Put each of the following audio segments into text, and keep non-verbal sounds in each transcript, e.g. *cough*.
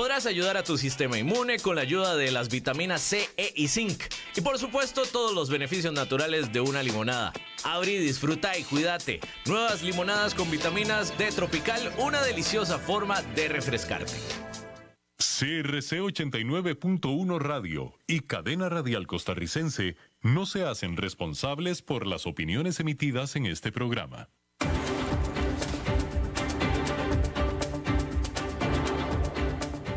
Podrás ayudar a tu sistema inmune con la ayuda de las vitaminas C, E y Zinc. Y por supuesto, todos los beneficios naturales de una limonada. Abre, disfruta y cuídate. Nuevas limonadas con vitaminas de Tropical, una deliciosa forma de refrescarte. CRC 89.1 Radio y Cadena Radial Costarricense no se hacen responsables por las opiniones emitidas en este programa.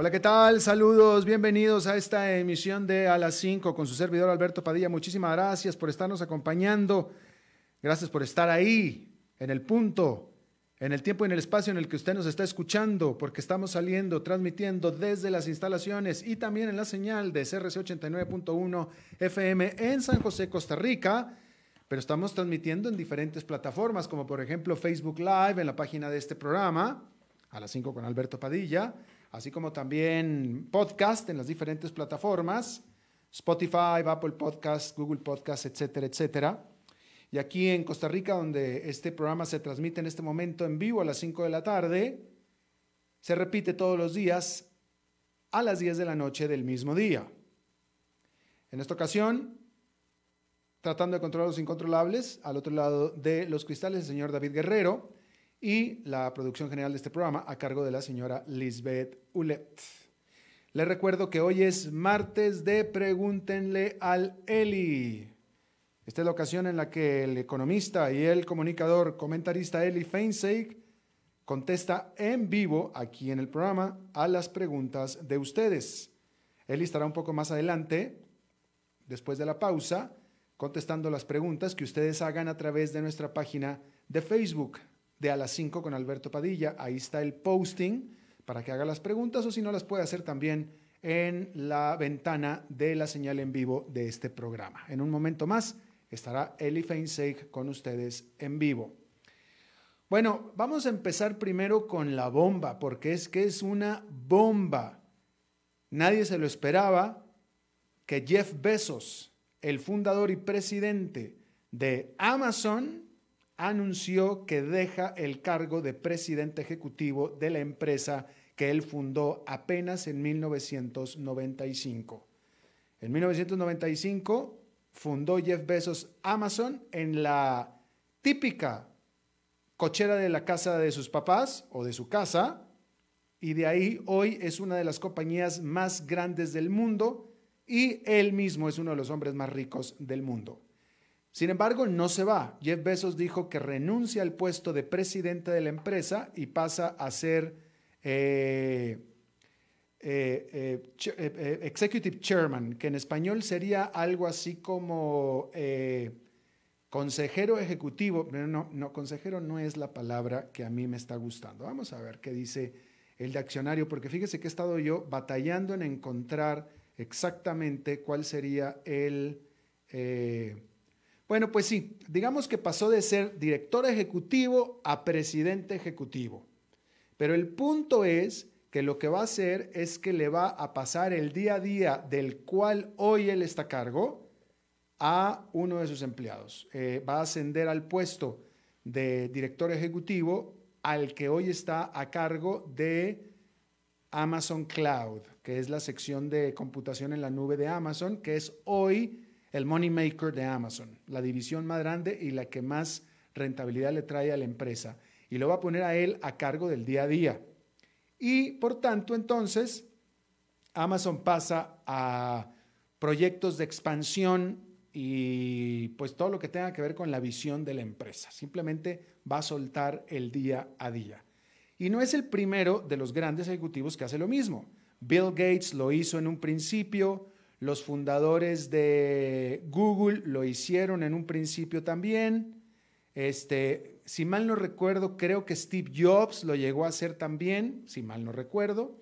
Hola, ¿qué tal? Saludos, bienvenidos a esta emisión de A las 5 con su servidor Alberto Padilla. Muchísimas gracias por estarnos acompañando. Gracias por estar ahí, en el punto, en el tiempo y en el espacio en el que usted nos está escuchando, porque estamos saliendo, transmitiendo desde las instalaciones y también en la señal de CRC 89.1 FM en San José, Costa Rica. Pero estamos transmitiendo en diferentes plataformas, como por ejemplo Facebook Live en la página de este programa, a las 5 con Alberto Padilla así como también podcast en las diferentes plataformas, Spotify, Apple Podcast, Google Podcast, etcétera, etcétera. Y aquí en Costa Rica, donde este programa se transmite en este momento en vivo a las 5 de la tarde, se repite todos los días a las 10 de la noche del mismo día. En esta ocasión, tratando de controlar los incontrolables, al otro lado de los cristales, el señor David Guerrero, y la producción general de este programa a cargo de la señora Lisbeth Ulet. Les recuerdo que hoy es martes de Pregúntenle al Eli. Esta es la ocasión en la que el economista y el comunicador, comentarista Eli Feinseig contesta en vivo aquí en el programa a las preguntas de ustedes. Eli estará un poco más adelante, después de la pausa, contestando las preguntas que ustedes hagan a través de nuestra página de Facebook, de a las 5 con Alberto Padilla. Ahí está el posting para que haga las preguntas o si no las puede hacer también en la ventana de la señal en vivo de este programa. En un momento más estará Eli Feinseig con ustedes en vivo. Bueno, vamos a empezar primero con la bomba, porque es que es una bomba. Nadie se lo esperaba que Jeff Bezos, el fundador y presidente de Amazon, anunció que deja el cargo de presidente ejecutivo de la empresa que él fundó apenas en 1995. En 1995 fundó Jeff Bezos Amazon en la típica cochera de la casa de sus papás o de su casa, y de ahí hoy es una de las compañías más grandes del mundo y él mismo es uno de los hombres más ricos del mundo. Sin embargo, no se va. Jeff Bezos dijo que renuncia al puesto de presidente de la empresa y pasa a ser eh, eh, eh, executive chairman, que en español sería algo así como consejero ejecutivo. No, no, consejero no es la palabra que a mí me está gustando. Vamos a ver qué dice el diccionario, porque fíjese que he estado yo batallando en encontrar exactamente cuál sería el... Bueno, pues sí, digamos que pasó de ser director ejecutivo a presidente ejecutivo. Pero el punto es que lo que va a hacer es que le va a pasar el día a día del cual hoy él está a cargo a uno de sus empleados. Eh, va a ascender al puesto de director ejecutivo al que hoy está a cargo de Amazon Cloud, que es la sección de computación en la nube de Amazon, que es hoy el money maker de Amazon, la división más grande y la que más rentabilidad le trae a la empresa. Y lo va a poner a él a cargo del día a día. Y por tanto, entonces, Amazon pasa a proyectos de expansión y pues todo lo que tenga que ver con la visión de la empresa. Simplemente va a soltar el día a día. Y no es el primero de los grandes ejecutivos que hace lo mismo. Bill Gates lo hizo en un principio, los fundadores de Google lo hicieron en un principio también. Este, si mal no recuerdo, creo que Steve Jobs lo llegó a hacer también, si mal no recuerdo.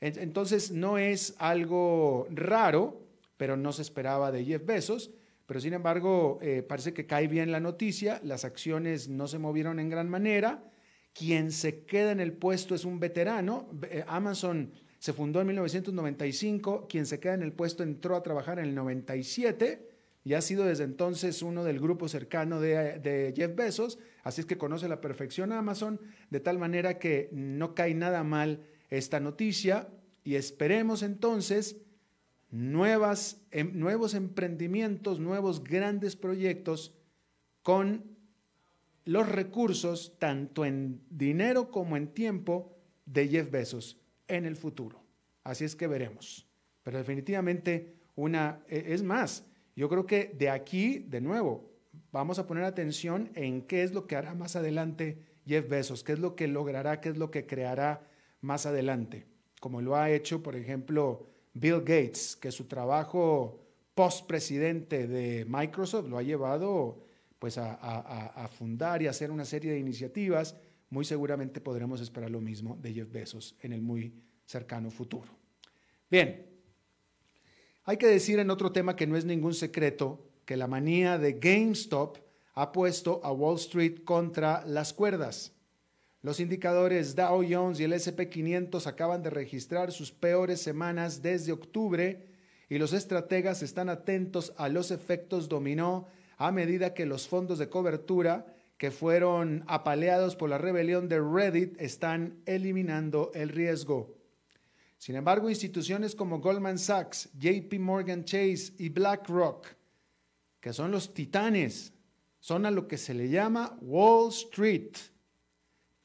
Entonces no es algo raro pero no se esperaba de Jeff Bezos. Pero sin embargo, eh, parece que cae bien la noticia, las acciones no se movieron en gran manera. Quien se queda en el puesto es un veterano. Eh, Amazon se fundó en 1995, quien se queda en el puesto entró a trabajar en el 97 y ha sido desde entonces uno del grupo cercano de, Jeff Bezos, así es que conoce a la perfección Amazon, de tal manera que no cae nada mal esta noticia y esperemos entonces em, nuevos emprendimientos, nuevos grandes proyectos con los recursos, tanto en dinero como en tiempo, de Jeff Bezos en el futuro. Así es que veremos. Pero definitivamente una, e, es más, yo creo que de aquí, de nuevo, vamos a poner atención en qué es lo que hará más adelante Jeff Bezos, qué es lo que logrará, qué es lo que creará más adelante, como lo ha hecho, por ejemplo, Bill Gates, que su trabajo post-presidente de Microsoft lo ha llevado pues a, a, fundar y hacer una serie de iniciativas, muy seguramente podremos esperar lo mismo de Jeff Bezos en el muy cercano futuro. Bien, hay que decir en otro tema que no es ningún secreto que la manía de GameStop ha puesto a Wall Street contra las cuerdas. Los indicadores Dow Jones y el SP500 acaban de registrar sus peores semanas desde octubre y los estrategas están atentos a los efectos dominó a medida que los fondos de cobertura que fueron apaleados por la rebelión de Reddit están eliminando el riesgo. Sin embargo, instituciones como Goldman Sachs, JP Morgan Chase y BlackRock, que son los titanes, son a lo que se le llama Wall Street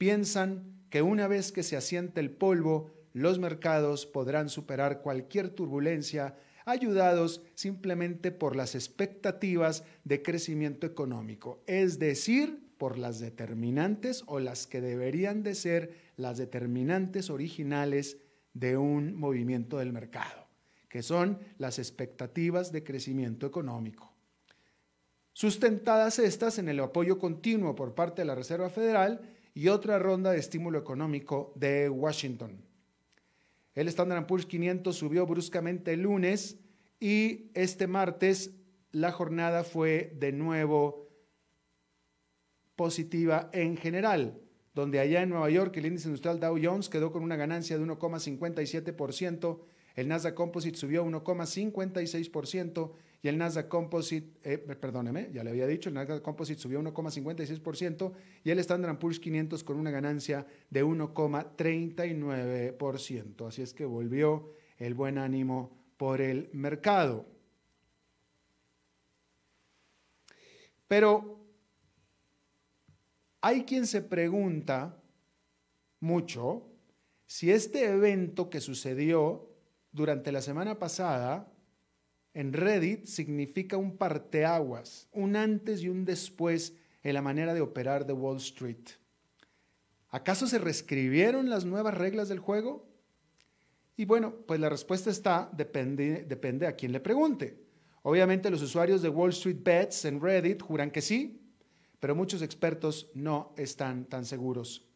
piensan que una vez que se asiente el polvo, los mercados podrán superar cualquier turbulencia ayudados simplemente por las expectativas de crecimiento económico, es decir, por las determinantes o las que deberían de ser las determinantes originales de un movimiento del mercado, que son las expectativas de crecimiento económico. Sustentadas estas en el apoyo continuo por parte de la Reserva Federal, y otra ronda de estímulo económico de Washington. El Standard Poor's 500 subió bruscamente el lunes y este martes la jornada fue de nuevo positiva en general, donde allá en Nueva York el índice industrial Dow Jones quedó con una ganancia de 1,57%, el Nasdaq Composite subió 1,56%, y el Nasdaq Composite, eh, perdóneme, ya le había dicho, el Nasdaq Composite subió 1,56% y el Standard Poor's 500 con una ganancia de 1,39%. Así es que volvió el buen ánimo por el mercado. Pero hay quien se pregunta mucho si este evento que sucedió durante la semana pasada en Reddit significa un parteaguas, un antes y un después en la manera de operar de Wall Street. ¿Acaso se reescribieron las nuevas reglas del juego? Y bueno, pues la respuesta está, depende, depende a quién le pregunte. Obviamente los usuarios de Wall Street Bets en Reddit juran que sí, pero muchos expertos no están tan seguros.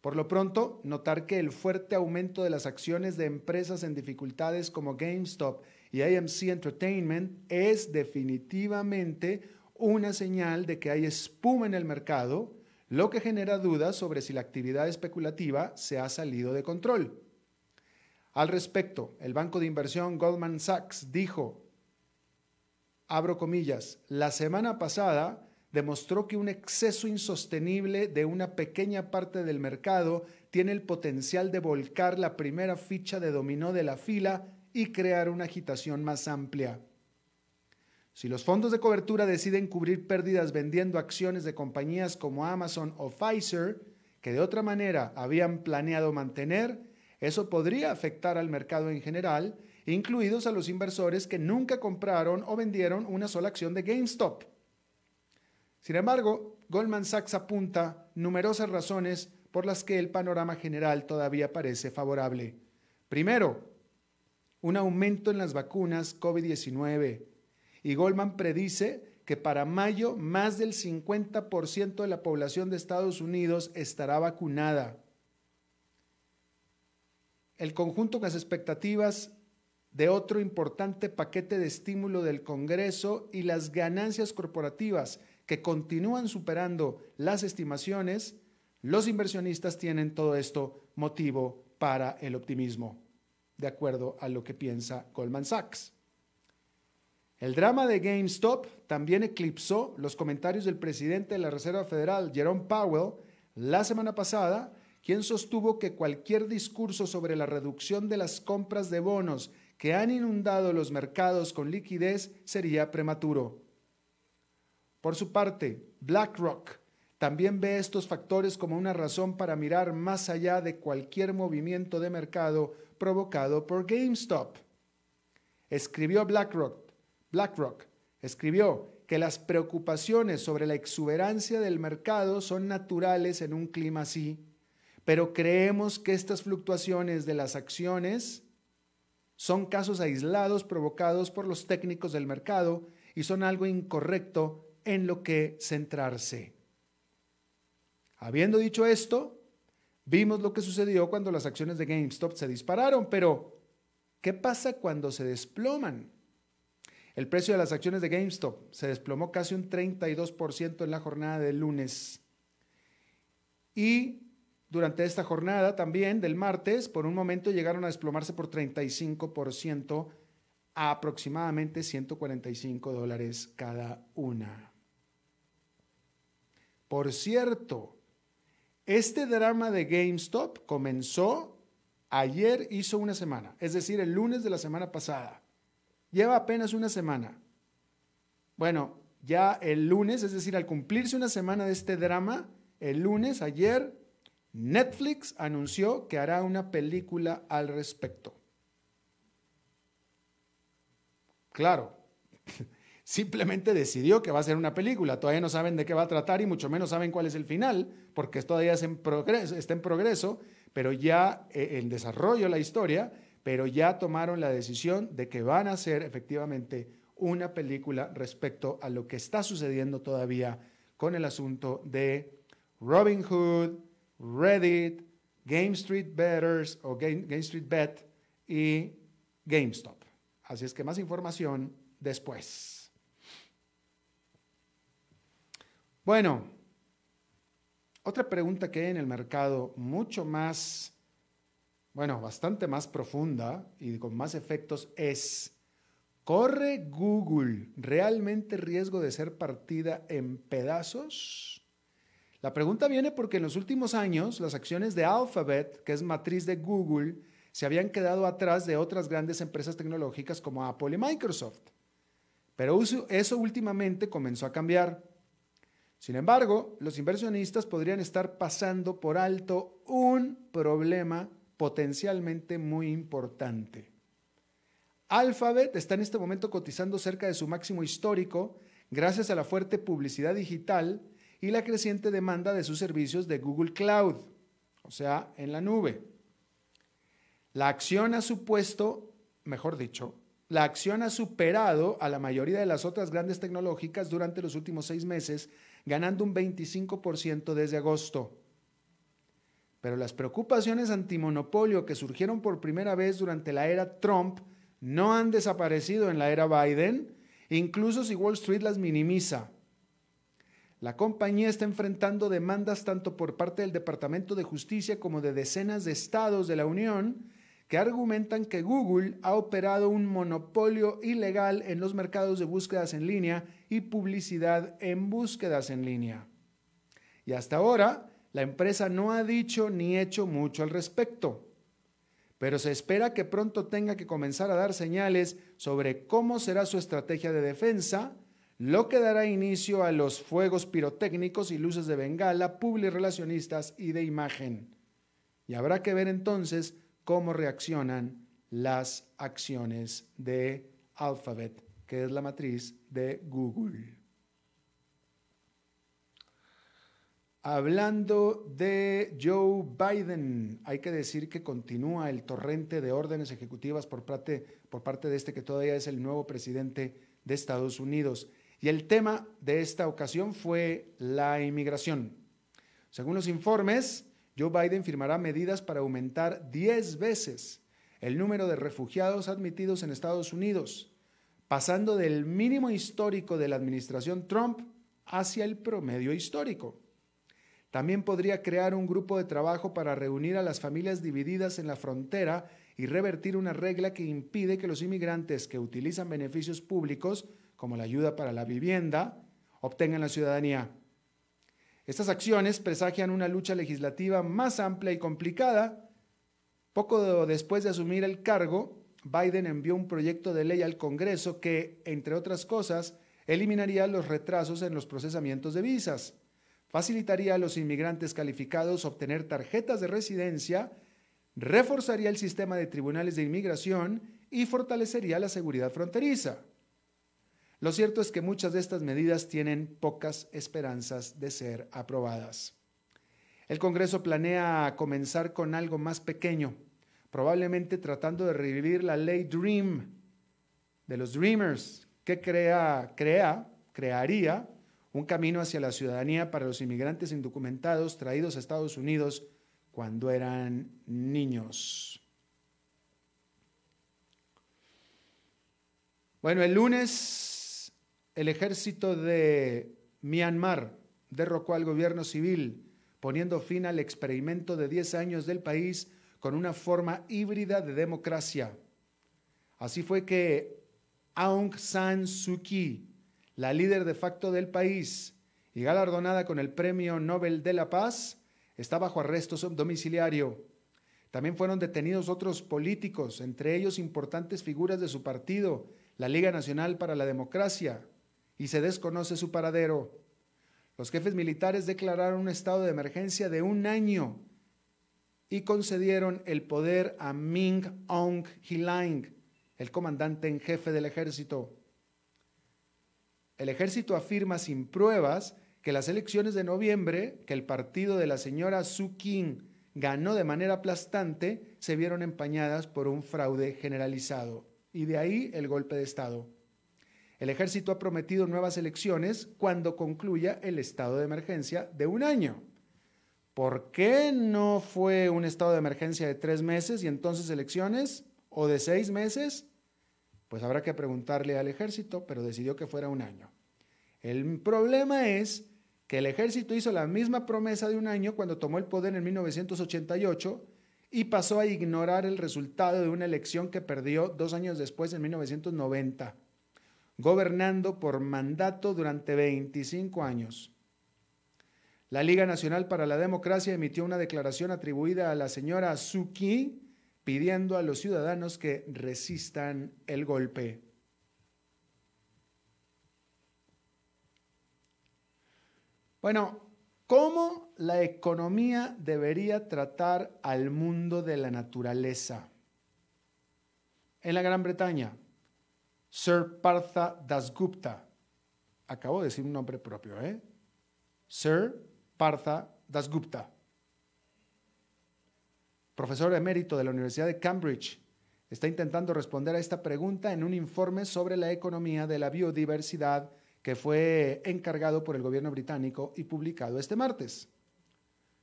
Por lo pronto, notar que el fuerte aumento de las acciones de empresas en dificultades como GameStop y AMC Entertainment es definitivamente una señal de que hay espuma en el mercado, lo que genera dudas sobre si la actividad especulativa se ha salido de control. Al respecto, el banco de inversión Goldman Sachs dijo, abro comillas, la semana pasada demostró que un exceso insostenible de una pequeña parte del mercado tiene el potencial de volcar la primera ficha de dominó de la fila y crear una agitación más amplia. Si los fondos de cobertura deciden cubrir pérdidas vendiendo acciones de compañías como Amazon o Pfizer, que de otra manera habían planeado mantener, eso podría afectar al mercado en general, incluidos a los inversores que nunca compraron o vendieron una sola acción de GameStop. Sin embargo, Goldman Sachs apunta numerosas razones por las que el panorama general todavía parece favorable. Primero, un aumento en las vacunas COVID-19 y Goldman predice que para mayo más del 50% de la población de Estados Unidos estará vacunada. El conjunto con las expectativas de otro importante paquete de estímulo del Congreso y las ganancias corporativas que continúan superando las estimaciones, los inversionistas tienen todo esto motivo para el optimismo, de acuerdo a lo que piensa Goldman Sachs. El drama de GameStop también eclipsó los comentarios del presidente de la Reserva Federal, Jerome Powell, la semana pasada, quien sostuvo que cualquier discurso sobre la reducción de las compras de bonos que han inundado los mercados con liquidez sería prematuro. Por su parte, BlackRock también ve estos factores como una razón para mirar más allá de cualquier movimiento de mercado provocado por GameStop. Escribió BlackRock BlackRock escribió que las preocupaciones sobre la exuberancia del mercado son naturales en un clima así, pero creemos que estas fluctuaciones de las acciones son casos aislados provocados por los técnicos del mercado y son algo incorrecto en lo que centrarse. Habiendo dicho esto, vimos lo que sucedió cuando las acciones de GameStop se dispararon, pero ¿qué pasa cuando se desploman? El precio de las acciones de GameStop se desplomó casi un 32% en la jornada del lunes. Y durante esta jornada también del martes, por un momento llegaron a desplomarse por 35% a aproximadamente 145 dólares cada una. Por cierto, este drama de GameStop comenzó ayer, hizo una semana, es decir, el lunes de la semana pasada. Lleva apenas una semana. Bueno, ya el lunes, es decir, al cumplirse una semana de este drama, el lunes, ayer, Netflix anunció que hará una película al respecto. Claro, simplemente decidió que va a ser una película. Todavía no saben de qué va a tratar y mucho menos saben cuál es el final, porque todavía está en progreso, está en progreso pero ya eh, en desarrollo la historia pero ya tomaron la decisión de que van a hacer efectivamente una película respecto a lo que está sucediendo todavía con el asunto de Robin Hood, Reddit, Game Street Betters o Game, Street Bet y GameStop. Así es que más información después. Bueno, otra pregunta que hay en el mercado mucho más bueno, bastante más profunda y con más efectos es, ¿corre Google realmente riesgo de ser partida en pedazos? La pregunta viene porque en los últimos años las acciones de Alphabet, que es matriz de Google, se habían quedado atrás de otras grandes empresas tecnológicas como Apple y Microsoft. Pero eso últimamente comenzó a cambiar. Sin embargo, los inversionistas podrían estar pasando por alto un problema potencialmente muy importante. Alphabet está en este momento cotizando cerca de su máximo histórico gracias a la fuerte publicidad digital y la creciente demanda de sus servicios de Google Cloud, o sea, en la nube. La acción ha supuesto, mejor dicho, la acción ha superado a la mayoría de las otras grandes tecnológicas durante los últimos seis meses, ganando un 25% desde agosto. Pero las preocupaciones antimonopolio que surgieron por primera vez durante la era Trump no han desaparecido en la era Biden, incluso si Wall Street las minimiza. La compañía está enfrentando demandas tanto por parte del Departamento de Justicia como de decenas de estados de la Unión que argumentan que Google ha operado un monopolio ilegal en los mercados de búsquedas en línea y publicidad en búsquedas en línea. Y hasta ahora, la empresa no ha dicho ni hecho mucho al respecto, pero se espera que pronto tenga que comenzar a dar señales sobre cómo será su estrategia de defensa, lo que dará inicio a los fuegos pirotécnicos y luces de bengala, relacionistas y de imagen. Y habrá que ver entonces cómo reaccionan las acciones de Alphabet, que es la matriz de Google. Hablando de Joe Biden, hay que decir que continúa el torrente de órdenes ejecutivas por parte, de este que todavía es el nuevo presidente de Estados Unidos. Y el tema de esta ocasión fue la inmigración. Según los informes, Joe Biden firmará medidas para aumentar 10 veces el número de refugiados admitidos en Estados Unidos, pasando del mínimo histórico de la administración Trump hacia el promedio histórico. También podría crear un grupo de trabajo para reunir a las familias divididas en la frontera y revertir una regla que impide que los inmigrantes que utilizan beneficios públicos, como la ayuda para la vivienda, obtengan la ciudadanía. Estas acciones presagian una lucha legislativa más amplia y complicada. Poco después de asumir el cargo, Biden envió un proyecto de ley al Congreso que, entre otras cosas, eliminaría los retrasos en los procesamientos de visas facilitaría a los inmigrantes calificados obtener tarjetas de residencia, reforzaría el sistema de tribunales de inmigración y fortalecería la seguridad fronteriza. Lo cierto es que muchas de estas medidas tienen pocas esperanzas de ser aprobadas. El Congreso planea comenzar con algo más pequeño, probablemente tratando de revivir la ley Dream de los Dreamers, que crea, crea, crearía un camino hacia la ciudadanía para los inmigrantes indocumentados traídos a Estados Unidos cuando eran niños. Bueno, el lunes el ejército de Myanmar derrocó al gobierno civil, poniendo fin al experimento de 10 años del país con una forma híbrida de democracia. Así fue que Aung San Suu Kyi, la líder de facto del país y galardonada con el Premio Nobel de la Paz, está bajo arresto domiciliario. También fueron detenidos otros políticos, entre ellos importantes figuras de su partido, la Liga Nacional para la Democracia, y se desconoce su paradero. Los jefes militares declararon un estado de emergencia de un año y concedieron el poder a Ming Aung Hlaing, el comandante en jefe del ejército. El ejército afirma sin pruebas que las elecciones de noviembre, que el partido de la señora Su King ganó de manera aplastante, se vieron empañadas por un fraude generalizado. Y de ahí el golpe de Estado. El ejército ha prometido nuevas elecciones cuando concluya el estado de emergencia de un año. ¿Por qué no fue un estado de emergencia de tres meses y entonces elecciones? ¿O de seis meses? Pues habrá que preguntarle al ejército, pero decidió que fuera un año. El problema es que el ejército hizo la misma promesa de un año cuando tomó el poder en 1988 y pasó a ignorar el resultado de una elección que perdió dos años después, en 1990, gobernando por mandato durante 25 años. La Liga Nacional para la Democracia emitió una declaración atribuida a la señora Suki pidiendo a los ciudadanos que resistan el golpe. Bueno, ¿cómo la economía debería tratar al mundo de la naturaleza? En la Gran Bretaña, Sir Partha Dasgupta, acabo de decir un nombre propio, ¿eh? Sir Partha Dasgupta profesor emérito de la Universidad de Cambridge, está intentando responder a esta pregunta en un informe sobre la economía de la biodiversidad que fue encargado por el gobierno británico y publicado este martes.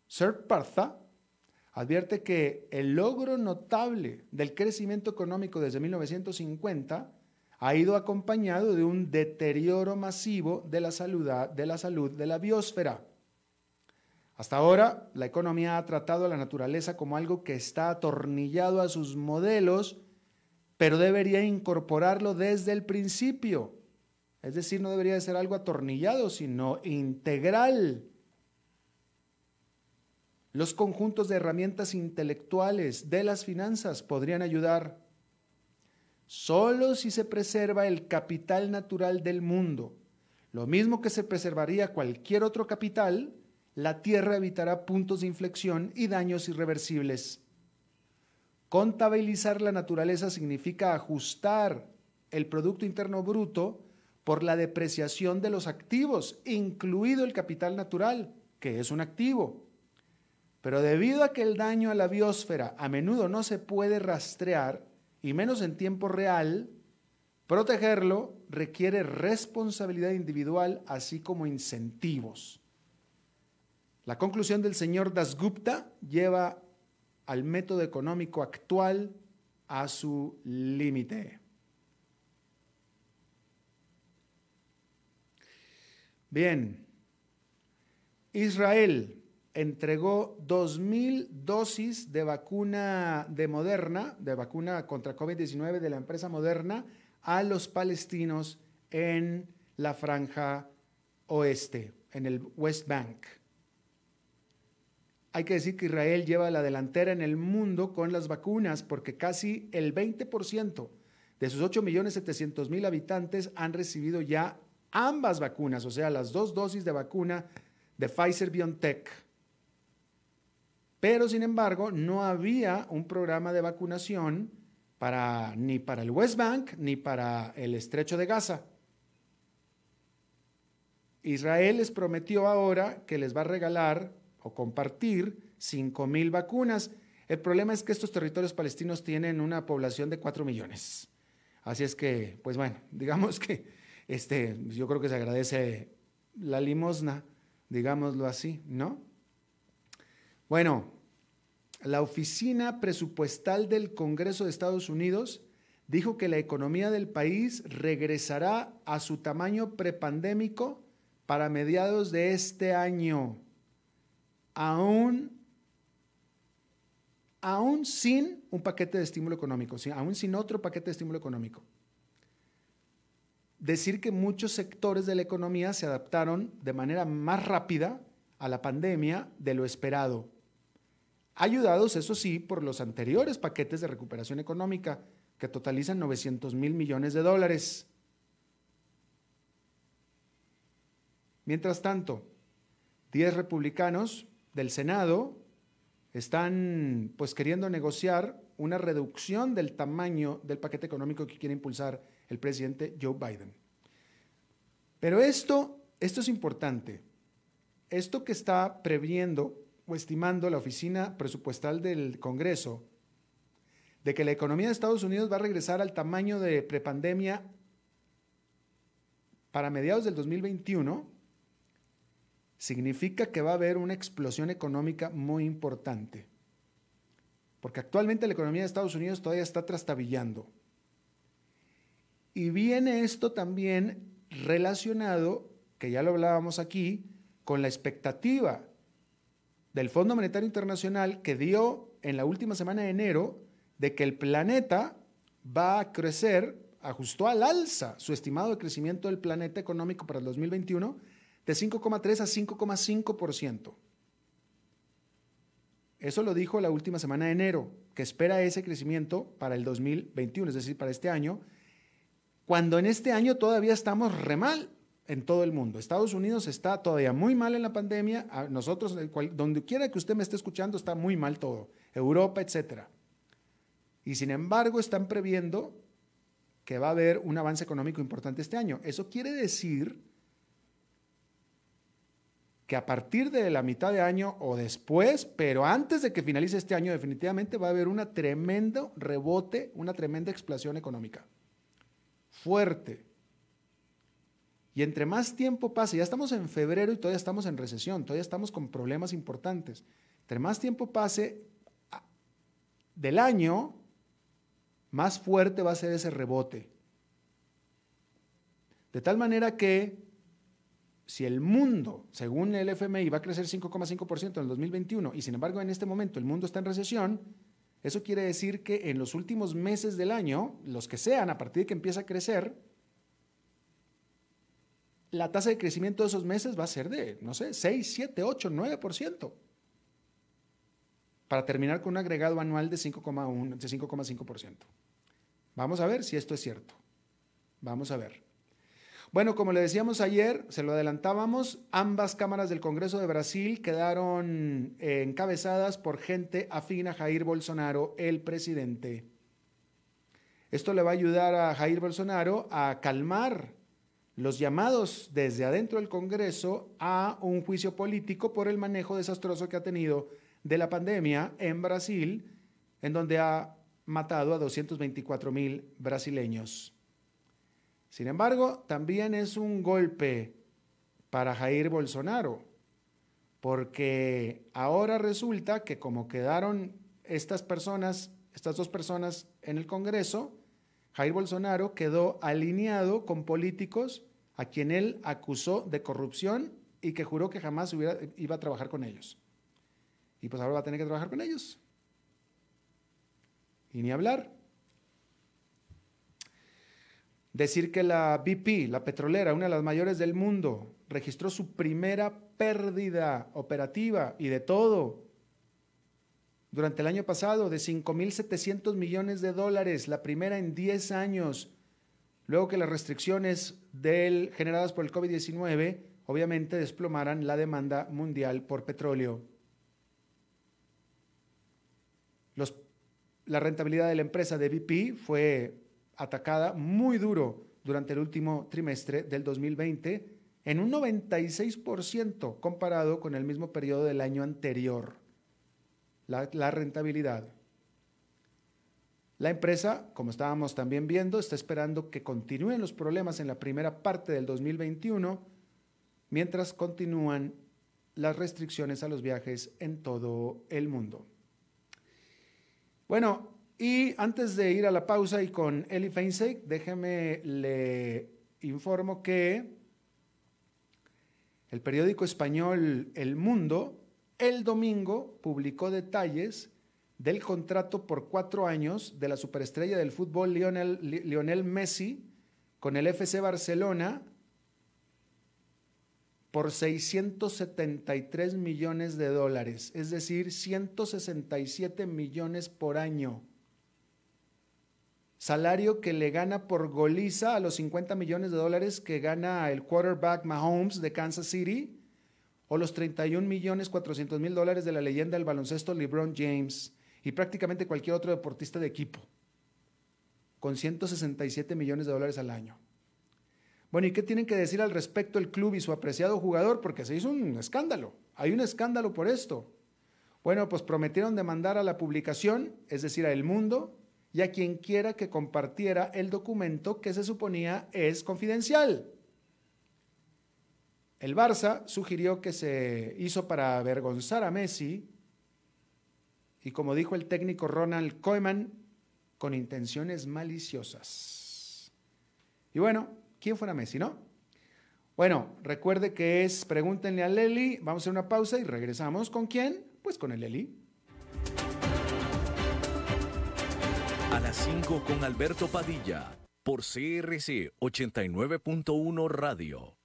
Sir Partha advierte que el logro notable del crecimiento económico desde 1950 ha ido acompañado de un deterioro masivo de la salud de la, biosfera hasta ahora, la economía ha tratado a la naturaleza como algo que está atornillado a sus modelos, pero debería incorporarlo desde el principio. Es decir, no debería ser algo atornillado, sino integral. Los conjuntos de herramientas intelectuales de las finanzas podrían ayudar. Solo si se preserva el capital natural del mundo, lo mismo que se preservaría cualquier otro capital, la Tierra evitará puntos de inflexión y daños irreversibles. Contabilizar la naturaleza significa ajustar el Producto Interno Bruto por la depreciación de los activos, incluido el capital natural, que es un activo. Pero debido a que el daño a la biosfera a menudo no se puede rastrear, y menos en tiempo real, protegerlo requiere responsabilidad individual así como incentivos. La conclusión del señor Dasgupta lleva al método económico actual a su límite. Bien, Israel entregó 2.000 dosis de vacuna de Moderna, de vacuna contra COVID-19 de la empresa Moderna, a los palestinos en la franja oeste, en el West Bank. Hay que decir que Israel lleva la delantera en el mundo con las vacunas porque casi el 20% de sus 8.700.000 habitantes han recibido ya ambas vacunas, o sea, las dos dosis de vacuna de Pfizer BioNTech. Pero, sin embargo, no había un programa de vacunación para, ni para el West Bank ni para el estrecho de Gaza. Israel les prometió ahora que les va a regalar o compartir 5 mil vacunas. El problema es que estos territorios palestinos tienen una población de 4 millones. Así es que, pues bueno, *laughs* digamos que este, yo creo que se agradece la limosna, digámoslo así, ¿no? Bueno, la Oficina Presupuestal del Congreso de Estados Unidos dijo que la economía del país regresará a su tamaño prepandémico para mediados de este año aún, aún sin un paquete de estímulo económico, aún sin otro paquete de estímulo económico. Decir que muchos sectores de la economía se adaptaron de manera más rápida a la pandemia de lo esperado, ayudados, eso sí, por los anteriores paquetes de recuperación económica, que totalizan 900 mil millones de dólares. Mientras tanto, 10 republicanos del Senado están pues queriendo negociar una reducción del tamaño del paquete económico que quiere impulsar el presidente Joe Biden. Pero esto, esto es importante. Esto que está previendo estimando la Oficina Presupuestal del Congreso, de que la economía de Estados Unidos va a regresar al tamaño de prepandemia para mediados del 2021, significa que va a haber una explosión económica muy importante. Porque actualmente la economía de Estados Unidos todavía está trastabillando. Y viene esto también relacionado, que ya lo hablábamos aquí, con la expectativa del Fondo Monetario Internacional que dio en la última semana de enero de que el planeta va a crecer, ajustó al alza su estimado de crecimiento del planeta económico para el 2021 de 5,3 a 5,5%. Eso lo dijo la última semana de enero, que espera ese crecimiento para el 2021, es decir, para este año, cuando en este año todavía estamos re mal en todo el mundo. Estados Unidos está todavía muy mal en la pandemia, nosotros, donde quiera que usted me esté escuchando, está muy mal todo, Europa, etcétera. Y sin embargo, están previendo que va a haber un avance económico importante este año. Eso quiere decir que a partir de la mitad de año o después, pero antes de que finalice este año, definitivamente va a haber una tremendo rebote, una tremenda explosión económica. Fuerte. Y entre más tiempo pase, ya estamos en febrero y todavía estamos en recesión, todavía estamos con problemas importantes. Entre más tiempo pase del año, más fuerte va a ser ese rebote. De tal manera que si el mundo, según el FMI, va a crecer 5,5% en el 2021 y sin embargo en este momento el mundo está en recesión, eso quiere decir que en los últimos meses del año, los que sean, a partir de que empieza a crecer, la tasa de crecimiento de esos meses va a ser de, no sé, 6, 7, 8, 9%, para terminar con un agregado anual de 5,1, de 5,5%. Vamos a ver si esto es cierto. Vamos a ver. Bueno, como le decíamos ayer, se lo adelantábamos, ambas cámaras del Congreso de Brasil quedaron encabezadas por gente afín a Jair Bolsonaro, el presidente. Esto le va a ayudar a Jair Bolsonaro a calmar los llamados desde adentro del Congreso a un juicio político por el manejo desastroso que ha tenido de la pandemia en Brasil, en donde ha matado a 224 mil brasileños. Sin embargo, también es un golpe para Jair Bolsonaro, porque ahora resulta que como quedaron estas personas estas dos personas en el Congreso, Jair Bolsonaro quedó alineado con políticos a quien él acusó de corrupción y que juró que jamás iba a trabajar con ellos. Y pues ahora va a tener que trabajar con ellos. Y ni hablar. Decir que la BP, la petrolera, una de las mayores del mundo, registró su primera pérdida operativa y de todo durante el año pasado de 5.700 millones de dólares, la primera en 10 años, luego que las restricciones generadas por el COVID-19 obviamente desplomaran la demanda mundial por petróleo. la rentabilidad de la empresa de BP fue atacada muy duro durante el último trimestre del 2020 en un 96% comparado con el mismo periodo del año anterior. La, rentabilidad. La empresa, como estábamos también viendo, está esperando que continúen los problemas en la primera parte del 2021, mientras continúan las restricciones a los viajes en todo el mundo. Bueno, y antes de ir a la pausa y con Eli Feinstein, déjeme le informo que el periódico español El Mundo el domingo publicó detalles del contrato por cuatro años de la superestrella del fútbol Lionel, Messi con el FC Barcelona por 673 millones de dólares, es decir, 167 millones por año. Salario que le gana por goliza a los 50 millones de dólares que gana el quarterback Mahomes de Kansas City, o los 31 millones 400 mil dólares de la leyenda del baloncesto LeBron James, y prácticamente cualquier otro deportista de equipo, con 167 millones de dólares al año. Bueno, ¿y qué tienen que decir al respecto el club y su apreciado jugador? Porque se hizo un escándalo, hay un escándalo por esto. Bueno, pues prometieron demandar a la publicación, es decir, a El Mundo, y a quien quiera que compartiera el documento que se suponía es confidencial. El Barça sugirió que se hizo para avergonzar a Messi y como dijo el técnico Ronald Koeman, con intenciones maliciosas. Y bueno, ¿quién fuera Messi, no? Bueno, recuerde que es Pregúntenle a Leli, vamos a hacer una pausa y regresamos con quién? Pues con el Leli. A las 5 con Alberto Padilla, por CRC 89.1 Radio.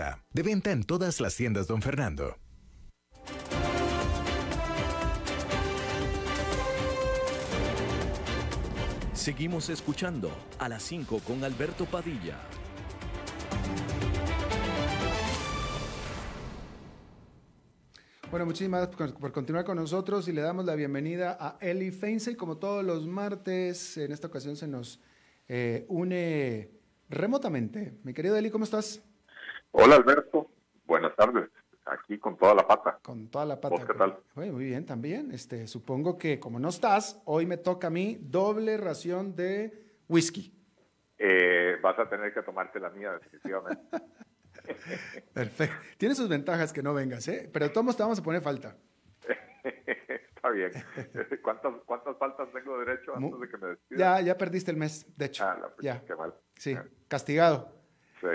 De venta en todas las tiendas, don Fernando. Seguimos escuchando a las 5 con Alberto Padilla. Bueno, muchísimas gracias por continuar con nosotros y le damos la bienvenida a Eli Feinsey. Como todos los martes, en esta ocasión se nos eh, une remotamente. Mi querido Eli, ¿cómo estás? Hola Alberto, buenas tardes. Aquí con toda la pata. Con toda la pata. qué tal? muy bien, también. Este, supongo que como no estás, hoy me toca a mí doble ración de whisky. Eh, vas a tener que tomarte la mía, definitivamente. *laughs* Perfecto. Tiene sus ventajas que no vengas, ¿eh? Pero todos te vamos a poner falta. *laughs* Está bien. *laughs* ¿Cuántas, ¿Cuántas faltas tengo derecho antes de que me despida? Ya, ya perdiste el mes, de hecho. Ah, no, ya. Qué mal. Sí, castigado. Sí.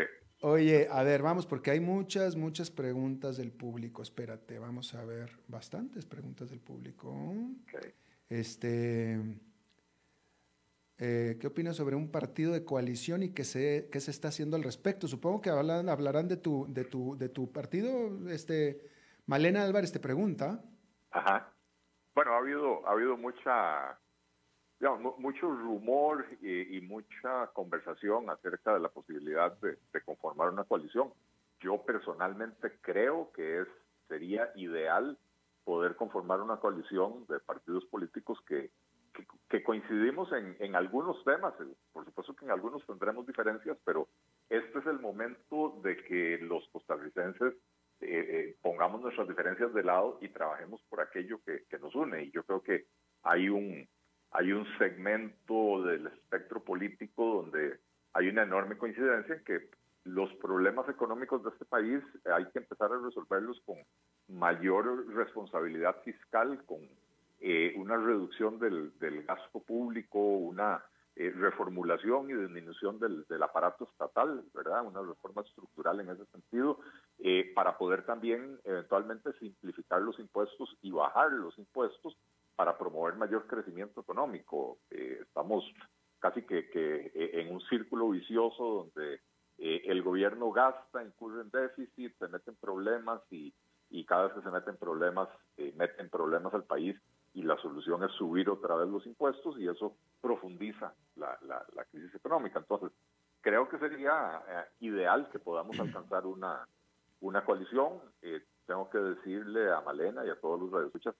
Oye, a ver, vamos, porque hay muchas, muchas preguntas del público. Espérate, vamos a ver bastantes preguntas del público. Okay. Este, eh, ¿Qué opinas sobre un partido de coalición y qué se, qué se está haciendo al respecto? Supongo que hablan, hablarán de tu, de, tu, de tu partido. Este, Malena Álvarez te pregunta. Ajá. Bueno, ha habido, ha habido mucha, digamos, mucho rumor y, mucha conversación acerca de la posibilidad de, conformar una coalición. Yo personalmente creo que es, sería ideal poder conformar una coalición de partidos políticos que, coincidimos en, algunos temas. Por supuesto que en algunos tendremos diferencias, pero este es el momento de que los costarricenses eh, eh, pongamos nuestras diferencias de lado y trabajemos por aquello que, que, nos une. Y yo creo que hay un, hay un segmento del espectro político donde hay una enorme coincidencia en que los problemas económicos de este país hay que empezar a resolverlos con mayor responsabilidad fiscal, con eh, una reducción del, gasto público, una eh, reformulación y disminución del, del, aparato estatal, ¿verdad? Una reforma estructural en ese sentido, eh, para poder también eventualmente simplificar los impuestos y bajar los impuestos para promover mayor crecimiento económico. Eh, estamos casi que, que en un círculo vicioso donde el gobierno gasta, incurre en déficit, se mete en problemas y, y cada vez que se mete en problemas, mete en problemas al país y la solución es subir otra vez los impuestos y eso profundiza la, la, crisis económica. Entonces, creo que sería eh, ideal que podamos alcanzar una, una coalición. Eh, tengo que decirle a Malena y a todos los radioescuchas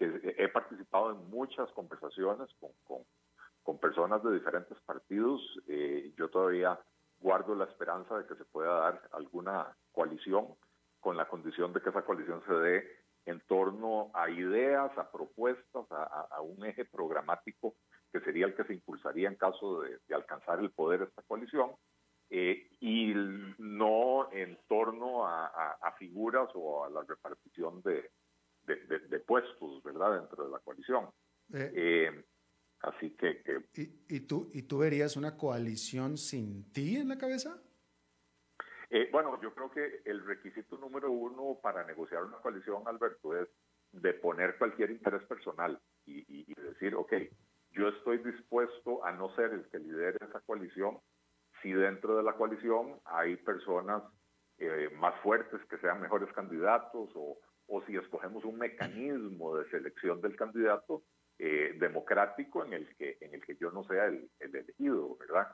que he participado en muchas conversaciones con, personas de diferentes partidos. Eh, yo todavía guardo la esperanza de que se pueda dar alguna coalición con la condición de que esa coalición se dé en torno a ideas, a propuestas, a, un eje programático que sería el que se impulsaría en caso de, de alcanzar el poder esta coalición, eh, y no en torno a, a, figuras o a la repartición de, de, de, puestos, ¿verdad?, dentro de la coalición. Eh, eh, así que... que ¿y, ¿y, tú, ¿Y tú verías una coalición sin ti en la cabeza? Eh, bueno, yo creo que el requisito número uno para negociar una coalición, Alberto, es de poner cualquier interés personal y, y, y, decir, ok, yo estoy dispuesto a no ser el que lidere esa coalición si dentro de la coalición hay personas eh, más fuertes que sean mejores candidatos o, o, si escogemos un mecanismo de selección del candidato eh, democrático en el que en el que yo no sea el, el elegido, ¿verdad?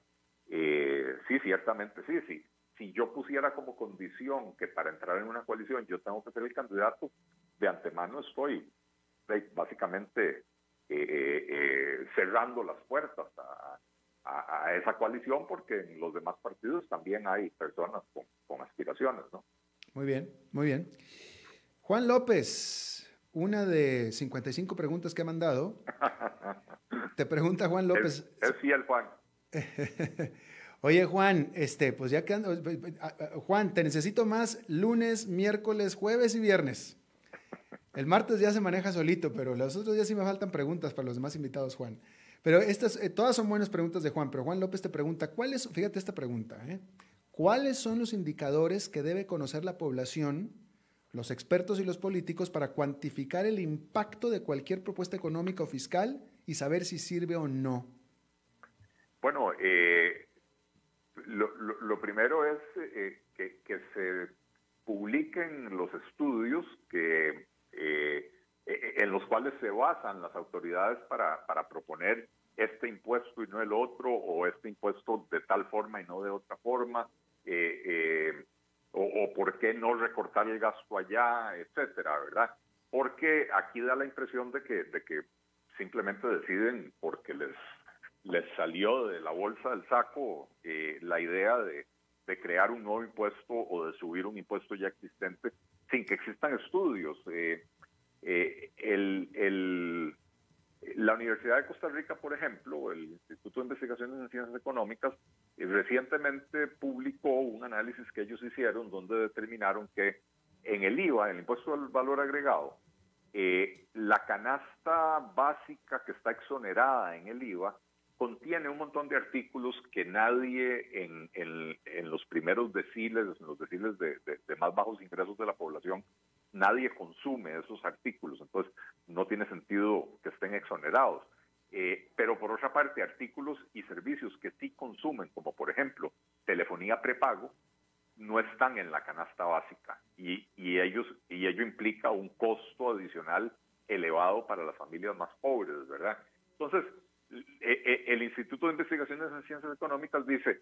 Eh, sí, ciertamente sí, sí si yo pusiera como condición que para entrar en una coalición yo tengo que ser el candidato, de antemano estoy básicamente eh, eh, cerrando las puertas a, a, a, esa coalición porque en los demás partidos también hay personas con, con aspiraciones, ¿no? Muy bien, muy bien. Juan López, una de 55 preguntas que ha mandado. *laughs* Te pregunta Juan López. Es, es fiel, Juan. *laughs* Oye, Juan, este, pues ya que ando, Juan, te necesito más lunes, miércoles, jueves y viernes. *laughs* El martes ya se maneja solito, pero los otros días sí me faltan preguntas para los demás invitados, Juan. Pero estas, eh, todas son buenas preguntas de Juan, pero Juan López te pregunta, ¿cuáles, fíjate esta pregunta, ¿eh? ¿cuáles son los indicadores que debe conocer la población, los expertos y los políticos para cuantificar el impacto de cualquier propuesta económica o fiscal y saber si sirve o no? Bueno, eh, lo, lo, primero es eh, que, que, se publiquen los estudios que, eh, en los cuales se basan las autoridades para, para, proponer este impuesto y no el otro, o este impuesto de tal forma y no de otra forma, eh, o, por qué no recortar el gasto allá, etcétera, ¿verdad? Porque aquí da la impresión de que, de que simplemente deciden porque les les salió de la bolsa del saco eh, la idea de, de, crear un nuevo impuesto o de subir un impuesto ya existente sin que existan estudios. Eh, eh, el, el, la Universidad de Costa Rica, por ejemplo, el Instituto de Investigaciones en Ciencias Económicas, recientemente publicó un análisis que ellos hicieron donde determinaron que en el IVA, el impuesto al valor agregado, eh, la canasta básica que está exonerada en el IVA contiene un montón de artículos que nadie en, en, los primeros deciles, en los deciles de, más bajos ingresos de la población, nadie consume esos artículos. Entonces, no tiene sentido que estén exonerados. Eh, pero por otra parte, artículos y servicios que sí consumen, como por ejemplo telefonía prepago, no están en la canasta básica y, y, ellos, y ello implica un costo adicional elevado para las familias más pobres, ¿verdad? Entonces, e, e, el Instituto de Investigaciones en Ciencias Económicas dice,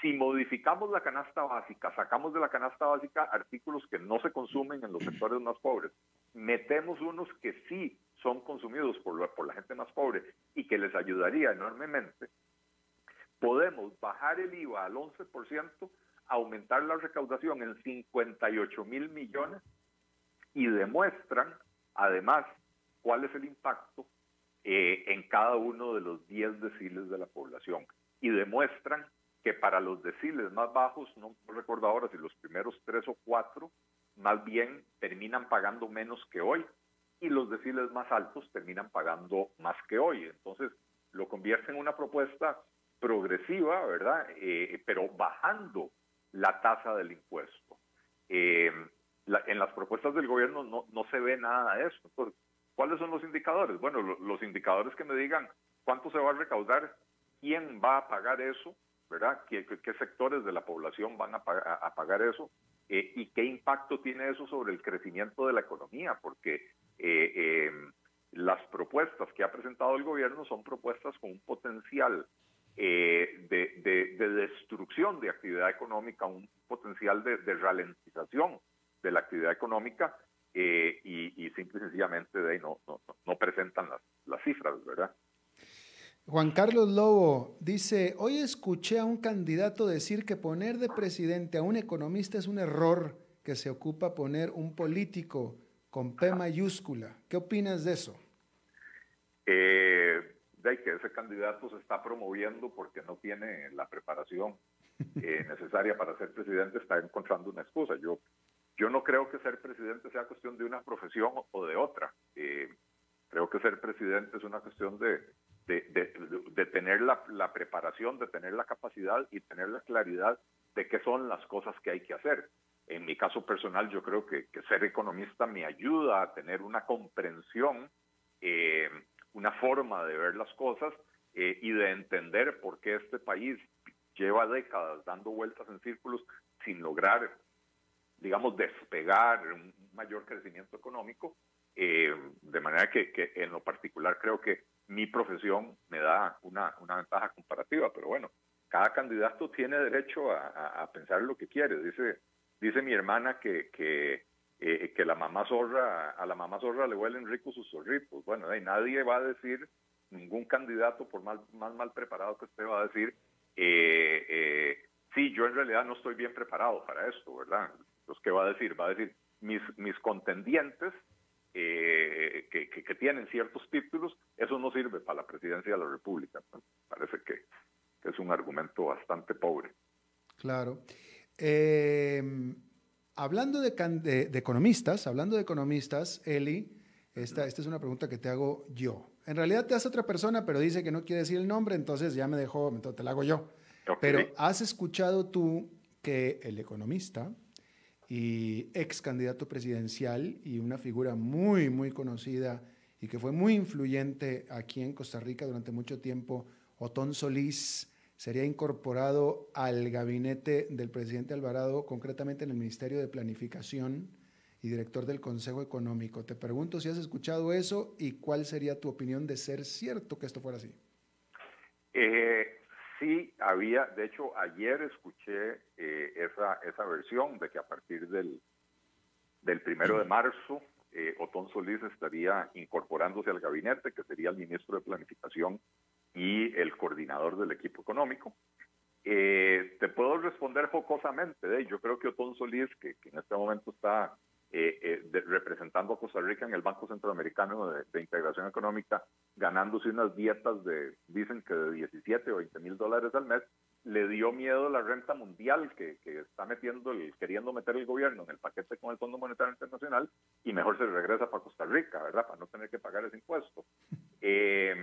si modificamos la canasta básica, sacamos de la canasta básica artículos que no se consumen en los sectores más pobres, metemos unos que sí son consumidos por la, por la gente más pobre y que les ayudaría enormemente, podemos bajar el IVA al 11%, aumentar la recaudación en 58 mil millones y demuestran además cuál es el impacto eh, en cada uno de los 10 deciles de la población y demuestran que para los deciles más bajos, no recuerdo ahora si los primeros tres o cuatro, más bien terminan pagando menos que hoy y los deciles más altos terminan pagando más que hoy. Entonces, lo convierte en una propuesta progresiva, ¿verdad? Eh, pero bajando la tasa del impuesto. Eh, en las propuestas del gobierno no, no se ve nada de eso. Entonces, ¿Cuáles son los indicadores? Bueno, los indicadores que me digan cuánto se va a recaudar, quién va a pagar eso, ¿verdad? ¿Qué, sectores de la población van a, pagar, eso? Eh, ¿Y qué impacto tiene eso sobre el crecimiento de la economía? Porque eh, em, las propuestas que ha presentado el gobierno son propuestas con un potencial eh, de, destrucción de actividad económica, un potencial de, de ralentización de la actividad económica eh, y, simple y sencillamente de ahí no, no, presentan las, las cifras, ¿verdad? Juan Carlos Lobo dice, hoy escuché a un candidato decir que poner de presidente a un economista es un error que se ocupa poner un político con P mayúscula. ¿Qué opinas de eso? Eh, de que ese candidato se está promoviendo porque no tiene la preparación *laughs* eh, necesaria para ser presidente, está encontrando una excusa. Yo yo no creo que ser presidente sea cuestión de una profesión o de otra. Eh, creo que ser presidente es una cuestión de, de, tener la, preparación, de tener la capacidad y tener la claridad de qué son las cosas que hay que hacer. En mi caso personal, yo creo que, ser economista me ayuda a tener una comprensión, eh, una forma de ver las cosas eh, y de entender por qué este país lleva décadas dando vueltas en círculos sin lograr digamos, despegar un mayor crecimiento económico, eh, de manera que, en lo particular creo que mi profesión me da una, ventaja comparativa, pero bueno, cada candidato tiene derecho a, pensar lo que quiere. Dice, dice mi hermana que, eh, que la mamá zorra, a la mamá zorra le huelen ricos sus zorritos. Bueno, nadie va a decir, ningún candidato, por más, más mal preparado que esté, va a decir, eh, sí, yo en realidad no estoy bien preparado para esto, ¿verdad? ¿qué va a decir? Va a decir, mis, mis contendientes eh, que, que, tienen ciertos títulos, eso no sirve para la presidencia de la República. Parece que, es un argumento bastante pobre. Claro. Eh, hablando de, de, economistas, hablando de economistas, Eli, esta, esta es una pregunta que te hago yo. En realidad te hace otra persona, pero dice que no quiere decir el nombre, entonces ya me dejó, entonces te la hago yo. Pero ¿has escuchado tú que el economista y ex candidato presidencial y una figura muy, muy conocida y que fue muy influyente aquí en Costa Rica durante mucho tiempo, Otón Solís, sería incorporado al gabinete del presidente Alvarado, concretamente en el Ministerio de Planificación y director del Consejo Económico. Te pregunto si has escuchado eso y cuál sería tu opinión de ser cierto que esto fuera así. Eh, sí había, de hecho ayer escuché eh, esa, esa versión de que a partir del, del primero de marzo eh, Otón Solís estaría incorporándose al gabinete, que sería el ministro de Planificación y el coordinador del equipo económico. Eh, te puedo responder jocosamente, yo creo que Otón Solís, que, en este momento está eh, representando a Costa Rica en el Banco Centroamericano de, Integración Económica, ganándose unas dietas de, dicen que de 17 o 20 mil dólares al mes, le dio miedo la renta mundial que, está metiendo, el, queriendo meter el gobierno en el paquete con el Fondo Monetario Internacional y mejor se regresa para Costa Rica, ¿verdad? Para no tener que pagar ese impuesto. *laughs* Eh,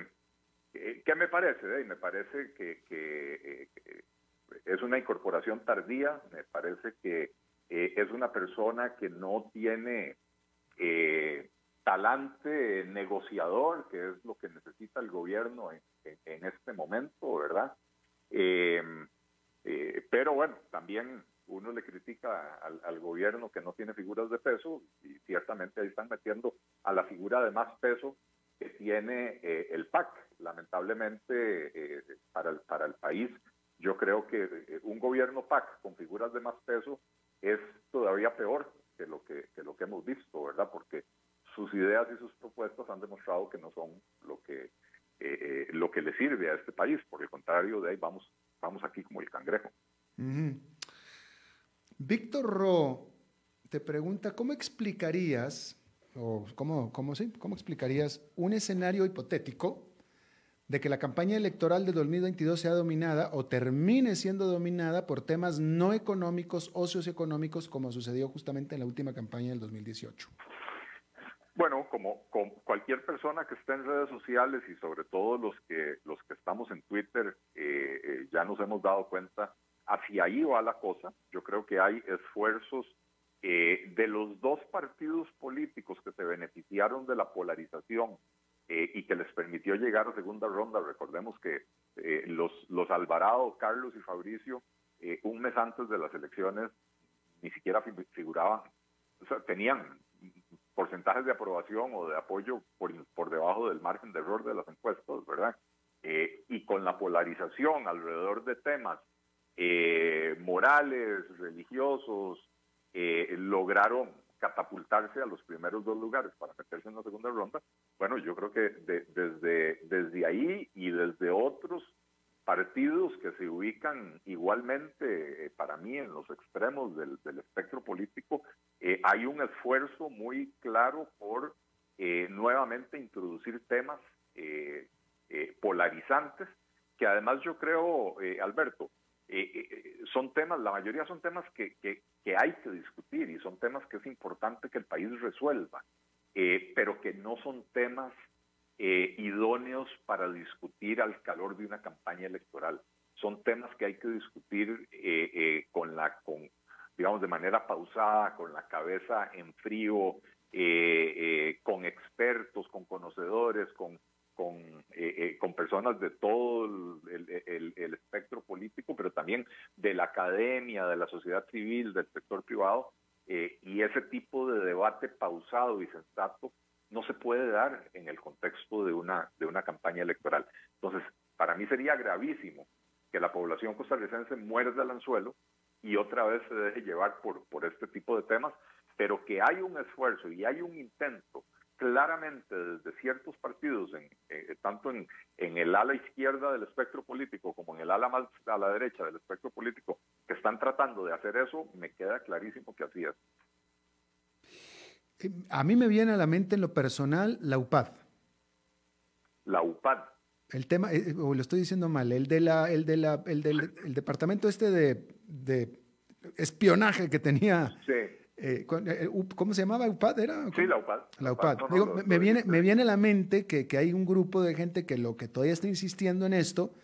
eh, ¿Qué me parece? me parece que, es una incorporación tardía, me parece que eh, es una persona que no tiene eh, talante negociador, que es lo que necesita el gobierno en, este momento, ¿verdad? Eh, pero bueno, también uno le critica al, gobierno que no tiene figuras de peso y ciertamente ahí están metiendo a la figura de más peso que tiene el PAC. Lamentablemente para, el, para el país, yo creo que un gobierno PAC con figuras de más peso es todavía peor que lo que, lo que hemos visto, ¿verdad? Porque sus ideas y sus propuestas han demostrado que no son lo que eh, eh, lo que le sirve a este país. Por el contrario, de ahí vamos, vamos aquí como el cangrejo. Víctor Ro te pregunta, ¿cómo explicarías, o cómo, cómo, sí, cómo explicarías un escenario hipotético de que la campaña electoral de 2022 sea dominada o termine siendo dominada por temas no económicos o socioeconómicos como sucedió justamente en la última campaña del 2018? Bueno, como, cualquier persona que esté en redes sociales y sobre todo los que los que estamos en Twitter eh, eh, ya nos hemos dado cuenta hacia ahí va la cosa. Yo creo que hay esfuerzos eh, de los dos partidos políticos que se beneficiaron de la polarización eh, y que les permitió llegar a segunda ronda. Recordemos que eh, los, los Alvarado, Carlos y Fabricio, eh, un mes antes de las elecciones, ni siquiera figuraban, o sea, tenían porcentajes de aprobación o de apoyo por, por debajo del margen de error de las encuestas, ¿verdad? y con la polarización alrededor de temas morales, religiosos, lograron catapultarse a los primeros dos lugares para meterse en la segunda ronda, bueno, yo creo que desde, desde ahí y desde otros partidos que se ubican igualmente eh, para mí en los extremos del, espectro político, eh, hay un esfuerzo muy claro por eh, nuevamente introducir temas polarizantes, que además yo creo, Alberto, eh, eh, son temas, la mayoría son temas que, que, hay que discutir y son temas que es importante que el país resuelva, eh, pero que no son temas idóneos para discutir al calor de una campaña electoral. Son temas que hay que discutir con la, con, digamos, de manera pausada, con la cabeza en frío, con expertos, con conocedores, con con, con personas de todo el, espectro político, pero también de la academia, de la sociedad civil, del sector privado, eh, y ese tipo de debate pausado y sensato no se puede dar en el contexto de una, de una campaña electoral. Entonces, para mí sería gravísimo que la población costarricense muerda el anzuelo y otra vez se deje llevar por, por este tipo de temas, pero que hay un esfuerzo y hay un intento claramente desde ciertos partidos, en, eh, tanto en, en, el ala izquierda del espectro político como en el ala más a la derecha del espectro político, que están tratando de hacer eso, me queda clarísimo que así es. Eh, a mí me viene a la mente en lo personal la UPAD. La UPAD. El tema, eh, o lo estoy diciendo mal, el de la, el de la, el del el departamento este de, de espionaje que tenía. Sí eh, eh, ¿Cómo se llamaba? ¿UPAD era? Sí, la UPAD. La UPAD. me, viene, me viene a la mente que, que, hay un grupo de gente que lo que todavía está insistiendo en esto,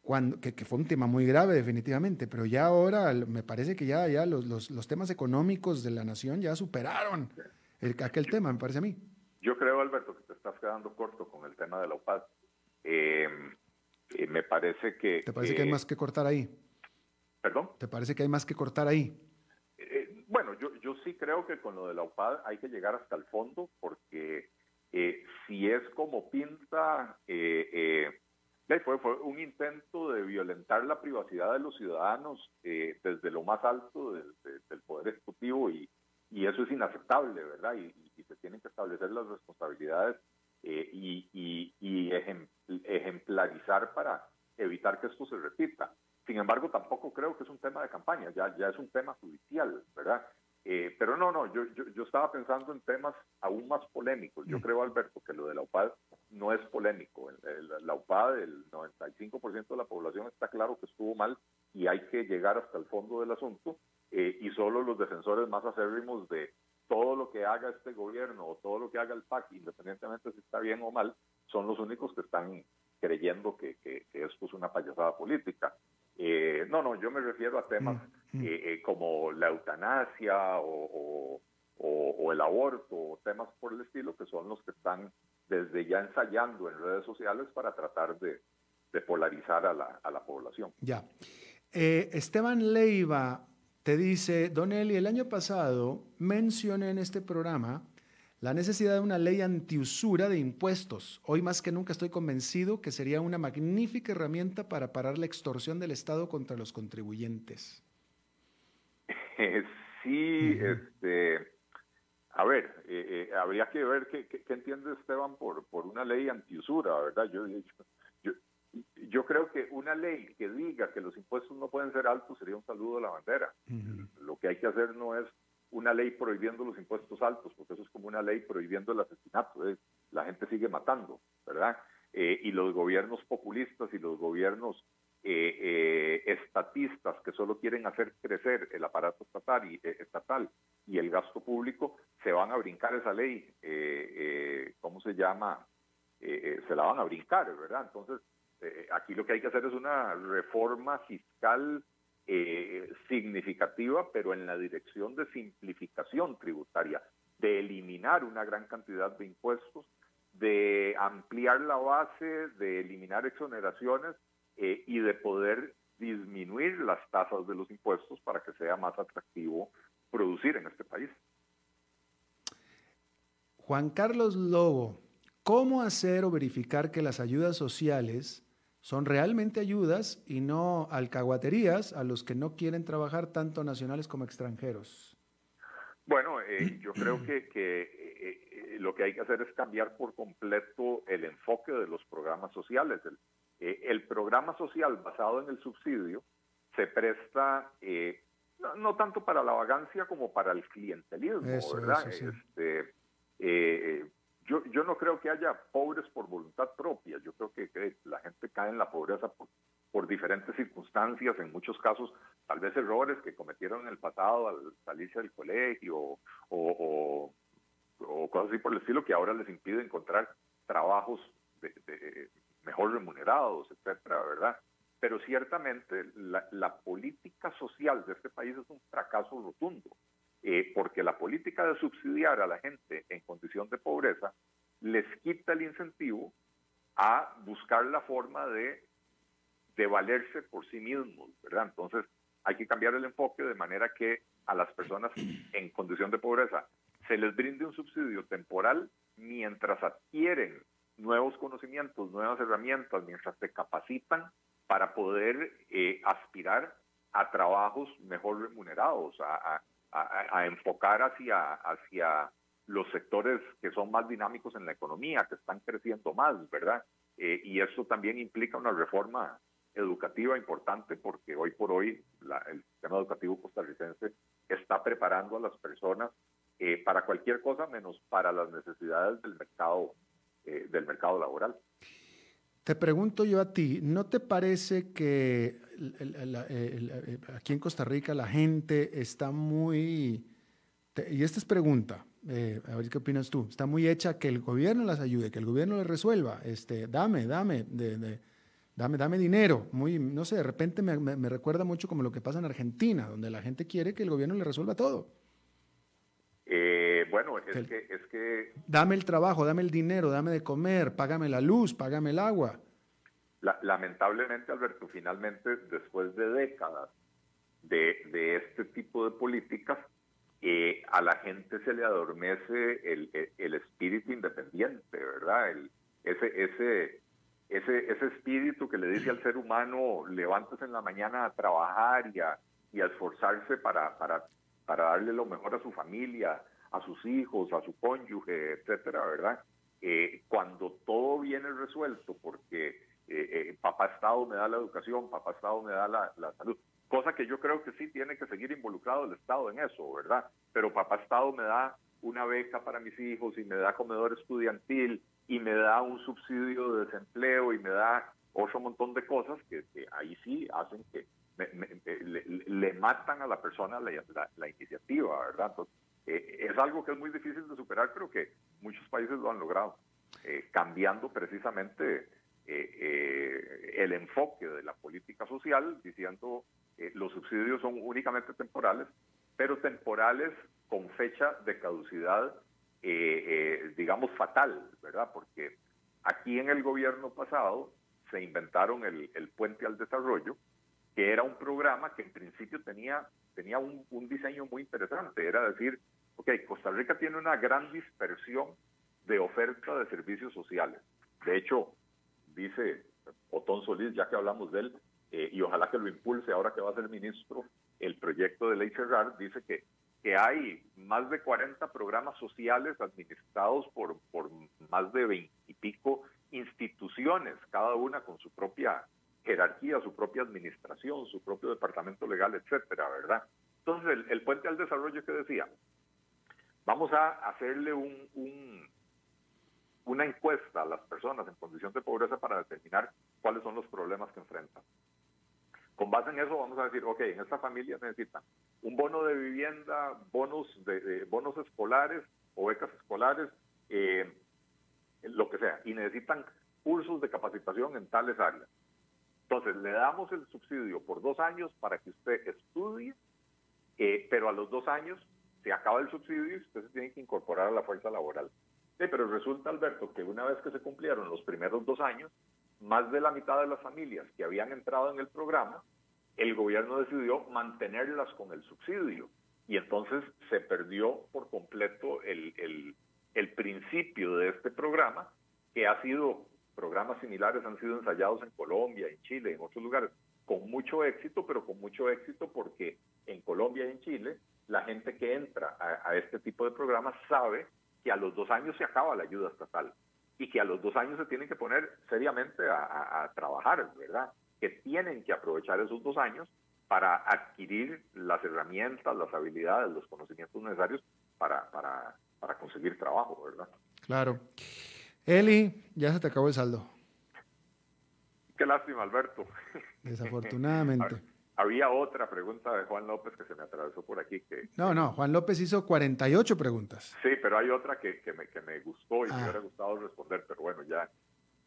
cuando, que, que, fue un tema muy grave definitivamente, pero ya ahora me parece que ya, ya los, los, los temas económicos de la nación ya superaron el, aquel tema, me parece a mí. Yo creo, Alberto, que te estás quedando corto con el tema de la UPAD. Eh, me parece que... ¿Te parece que hay más que cortar ahí? ¿Perdón? ¿Te parece que hay más que cortar ahí? Sí creo que con lo de la UPAD hay que llegar hasta el fondo porque eh, si es como pinta, eh, eh, fue, fue un intento de violentar la privacidad de los ciudadanos desde lo más alto del, Poder Ejecutivo y, y, eso es inaceptable, ¿verdad? Y, se tienen que establecer las responsabilidades y, y ejemplarizar para evitar que esto se repita. Sin embargo, tampoco creo que es un tema de campaña, ya, ya es un tema judicial, ¿verdad? Eh, pero no, no, yo, yo, estaba pensando en temas aún más polémicos. Yo mm. creo, Alberto, que lo de la UPAD no es polémico. la UPAD, el 95% de la población está claro que estuvo mal y hay que llegar hasta el fondo del asunto. Eh, y solo los defensores más acérrimos de todo lo que haga este gobierno o todo lo que haga el PAC, independientemente si está bien o mal, son los únicos que están creyendo que, que, que esto es una payasada política. Eh, no, no, yo me refiero a temas mm, mm. Eh, eh, como la eutanasia o, el aborto, temas por el estilo, que son los que están desde ya ensayando en redes sociales para tratar de, polarizar a la, a la, población. Ya. Esteban Leiva te dice, Don Eli, el año pasado mencioné en este programa la necesidad de una ley antiusura de impuestos. Hoy más que nunca estoy convencido que sería una magnífica herramienta para parar la extorsión del Estado contra los contribuyentes. sí, este, a ver, eh, eh, habría que ver qué, entiende Esteban por, por una ley antiusura, ¿verdad? Yo, yo, yo, creo que una ley que diga que los impuestos no pueden ser altos sería un saludo a la bandera. Lo que hay que hacer no es una ley prohibiendo los impuestos altos, porque eso es como una ley prohibiendo el asesinato. ¿eh? La gente sigue matando, ¿verdad? Eh, y los gobiernos populistas y los gobiernos eh, estatistas que solo quieren hacer crecer el aparato estatal y, estatal y el gasto público, se van a brincar esa ley, ¿cómo se llama? se la van a brincar, ¿verdad? Entonces, aquí lo que hay que hacer es una reforma fiscal eh, significativa, pero en la dirección de simplificación tributaria, de eliminar una gran cantidad de impuestos, de ampliar la base, de eliminar exoneraciones eh, y de poder disminuir las tasas de los impuestos para que sea más atractivo producir en este país. Juan Carlos Lobo, ¿cómo hacer o verificar que las ayudas sociales son realmente ayudas y no alcahuaterías a los que no quieren trabajar tanto nacionales como extranjeros. Bueno, eh, yo creo que, eh, eh, lo que hay que hacer es cambiar por completo el enfoque de los programas sociales. El, programa social basado en el subsidio se presta no, tanto para la vagancia como para el clientelismo, ¿verdad? Este, yo, yo no creo que haya pobres por voluntad propia. Yo creo que, la gente cae en la pobreza por, por, diferentes circunstancias, en muchos casos, tal vez errores que cometieron en el pasado al salirse del colegio o, cosas así por el estilo que ahora les impide encontrar trabajos de, mejor remunerados, etcétera, ¿verdad? Pero ciertamente la política social de este país es un fracaso rotundo. Eh, porque la política de subsidiar a la gente en condición de pobreza les quita el incentivo a buscar la forma de, de valerse por sí mismos, ¿verdad? Entonces hay que cambiar el enfoque de manera que a las personas en condición de pobreza se les brinde un subsidio temporal mientras adquieren nuevos conocimientos, nuevas herramientas, mientras se capacitan para poder eh, aspirar a trabajos mejor remunerados, a, a, enfocar hacia, hacia los sectores que son más dinámicos en la economía, que están creciendo más, ¿verdad? Eh, y eso también implica una reforma educativa importante porque hoy por hoy el sistema educativo costarricense está preparando a las personas eh, para cualquier cosa menos para las necesidades del mercado eh, del mercado laboral. Te pregunto yo a ti, ¿no te parece que aquí en Costa Rica la gente está muy, y esta es pregunta, eh, a ver qué opinas tú, está muy hecha que el gobierno las ayude, que el gobierno les resuelva, este, dame, dame, de, dame, dame dinero, muy, no sé, de repente me, me, recuerda mucho como lo que pasa en Argentina, donde la gente quiere que el gobierno le resuelva todo. Eh, bueno, es que, es que... Dame el trabajo, dame el dinero, dame de comer, págame la luz, págame el agua. Lamentablemente, Alberto, finalmente, después de décadas de, de este tipo de políticas, eh, a la gente se le adormece el, el, espíritu independiente, ¿verdad? Ese, ese, ese, ese espíritu que le dice al ser humano, levántese en la mañana a trabajar y a, y esforzarse para, para para darle lo mejor a su familia, a sus hijos, a su cónyuge, etcétera, ¿verdad? Eh, cuando todo viene resuelto, porque eh, eh, papá Estado me da la educación, papá Estado me da la, salud, cosa que yo creo que sí tiene que seguir involucrado el Estado en eso, ¿verdad? Pero papá Estado me da una beca para mis hijos y me da comedor estudiantil y me da un subsidio de desempleo y me da otro montón de cosas que, ahí sí hacen que le, matan a la persona la, iniciativa, ¿verdad? Entonces, eh, es algo que es muy difícil de superar, pero que muchos países lo han logrado, eh, cambiando precisamente el enfoque de la política social, diciendo los subsidios son únicamente temporales, pero temporales con fecha de caducidad, digamos, fatal, ¿verdad? Porque aquí en el gobierno pasado se inventaron el, el puente al desarrollo, que era un programa que en principio tenía, tenía un, un diseño muy interesante, era decir, ok, Costa Rica tiene una gran dispersión de oferta de servicios sociales. De hecho, dice Otón Solís, ya que hablamos de él, eh, y ojalá que lo impulse ahora que va a ser ministro, el proyecto de ley cerrar dice que, que hay más de 40 programas sociales administrados por, por más de 20 y pico instituciones, cada una con su propia jerarquía, su propia administración, su propio departamento legal, etcétera, ¿verdad? Entonces, el, el puente al desarrollo que decía, Vamos a hacerle un, una encuesta a las personas en condición de pobreza para determinar cuáles son los problemas que enfrentan. Con base en eso vamos a decir, ok, en esta familia necesitan un bono de vivienda, bonos, de, bonos escolares o becas escolares, eh, lo que sea, y necesitan cursos de capacitación en tales áreas. Entonces, le damos el subsidio por dos años para que usted estudie, eh, pero a los dos años se acaba el subsidio y usted se tiene que incorporar a la fuerza laboral. Sí, pero resulta, Alberto, que una vez que se cumplieron los primeros dos años, más de la mitad de las familias que habían entrado en el programa, el gobierno decidió mantenerlas con el subsidio. Y entonces se perdió por completo el, el, principio de este programa, que ha sido, programas similares han sido ensayados en Colombia, en Chile, en otros lugares, con mucho éxito, pero con mucho éxito porque en Colombia y en Chile la gente que entra a, este tipo de programas sabe que a los dos años se acaba la ayuda estatal y que a los dos años se tienen que poner seriamente a, trabajar, ¿verdad? Que tienen que aprovechar esos dos años para adquirir las herramientas, las habilidades, los conocimientos necesarios para, para, para conseguir trabajo, ¿verdad? Claro. Eli, ya se te acabó el saldo. Qué lástima, Alberto. Desafortunadamente. *laughs* Había otra pregunta de Juan López que se me atravesó por aquí. que No, no, Juan López hizo 48 preguntas. Sí, pero hay otra que, que, me, que me gustó y me ah. hubiera gustado responder, pero bueno, ya,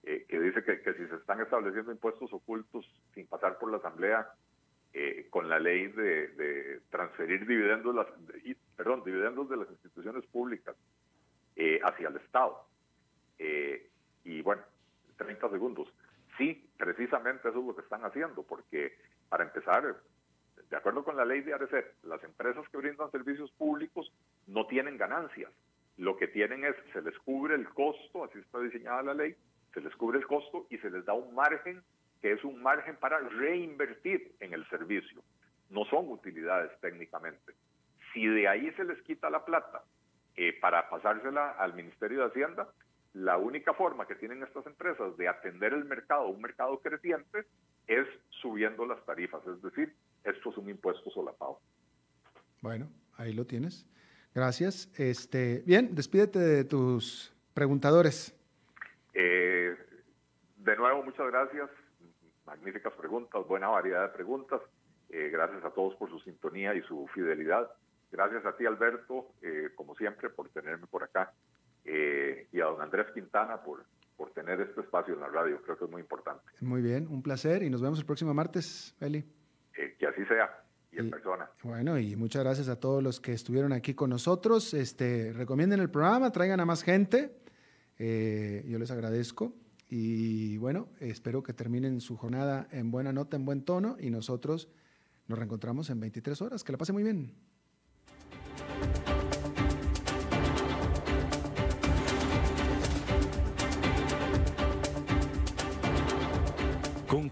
eh, que dice que, que, si se están estableciendo impuestos ocultos sin pasar por la Asamblea, eh, con la ley de, de transferir dividendos, las, perdón, dividendos de las instituciones públicas eh, hacia el Estado. y bueno, 30 segundos. Sí, precisamente eso es lo que están haciendo, porque para empezar, de acuerdo con la ley de ARECEP, las empresas que brindan servicios públicos no tienen ganancias. Lo que tienen es, se les cubre el costo, así está diseñada la ley, se les cubre el costo y se les da un margen que es un margen para reinvertir en el servicio. No son utilidades técnicamente. Si de ahí se les quita la plata eh, para pasársela al Ministerio de Hacienda, la única forma que tienen estas empresas de atender el mercado, un mercado creciente, es subiendo las tarifas, es decir, esto es un impuesto solapado. Bueno, ahí lo tienes. Gracias. Este, bien, despídete de tus preguntadores. Eh, de nuevo, muchas gracias. Magníficas preguntas, buena variedad de preguntas. Eh, gracias a todos por su sintonía y su fidelidad. Gracias a ti, Alberto, eh, como siempre, por tenerme por acá. y a don Andrés Quintana por por tener este espacio en la radio. Creo que es muy importante. Muy bien, un placer y nos vemos el próximo martes, Eli. Eh, que así sea y, en persona. Bueno, y muchas gracias a todos los que estuvieron aquí con nosotros. Este, recomienden el programa, traigan a más gente. Eh, yo les agradezco. Y bueno, espero que terminen su jornada en buena nota, en buen tono. Y nosotros nos reencontramos en 23 horas. Que la pase muy bien.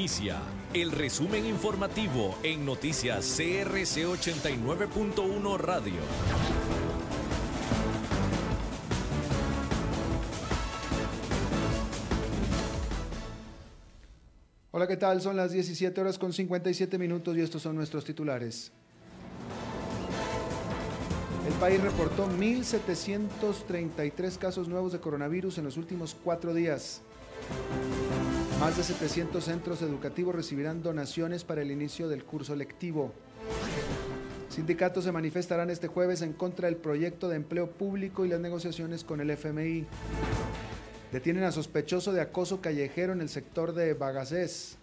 Inicia el resumen informativo en noticias CRC 89.1 Radio. Hola, ¿qué tal? Son las 17 horas con 57 minutos y estos son nuestros titulares. El país reportó 1.733 casos nuevos de coronavirus en los últimos cuatro días. Más de 700 centros educativos recibirán donaciones para el inicio del curso lectivo. Sindicatos se manifestarán este jueves en contra del proyecto de empleo público y las negociaciones con el FMI. Detienen a sospechoso de acoso callejero en el sector de Bagasés.